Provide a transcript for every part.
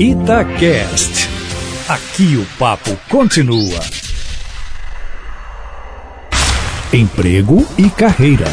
Itacast. Aqui o papo continua. Emprego e carreira.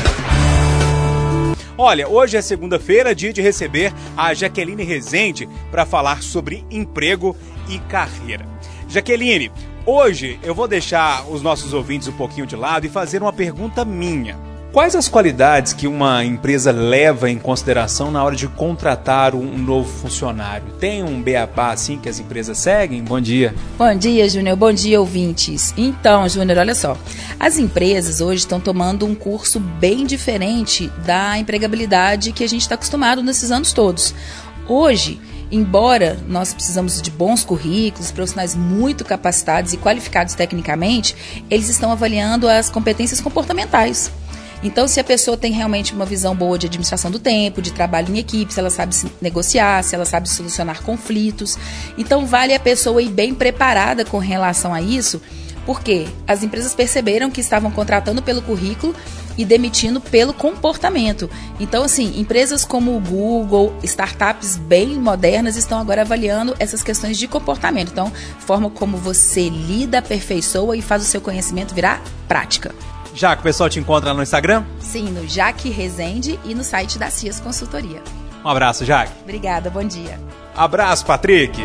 Olha, hoje é segunda-feira, dia de receber a Jaqueline Rezende para falar sobre emprego e carreira. Jaqueline, hoje eu vou deixar os nossos ouvintes um pouquinho de lado e fazer uma pergunta minha. Quais as qualidades que uma empresa leva em consideração na hora de contratar um novo funcionário? Tem um beabá assim que as empresas seguem? Bom dia. Bom dia, Júnior. Bom dia, ouvintes. Então, Júnior, olha só. As empresas hoje estão tomando um curso bem diferente da empregabilidade que a gente está acostumado nesses anos todos. Hoje, embora nós precisamos de bons currículos, profissionais muito capacitados e qualificados tecnicamente, eles estão avaliando as competências comportamentais. Então, se a pessoa tem realmente uma visão boa de administração do tempo, de trabalho em equipe, se ela sabe se negociar, se ela sabe solucionar conflitos, então vale a pessoa ir bem preparada com relação a isso, porque as empresas perceberam que estavam contratando pelo currículo e demitindo pelo comportamento. Então, assim, empresas como o Google, startups bem modernas estão agora avaliando essas questões de comportamento. Então, forma como você lida, aperfeiçoa e faz o seu conhecimento virar prática. Jaque, o pessoal te encontra lá no Instagram? Sim, no Jaque Rezende e no site da CIAS Consultoria. Um abraço, Jaque. Obrigada, bom dia. Abraço, Patrick.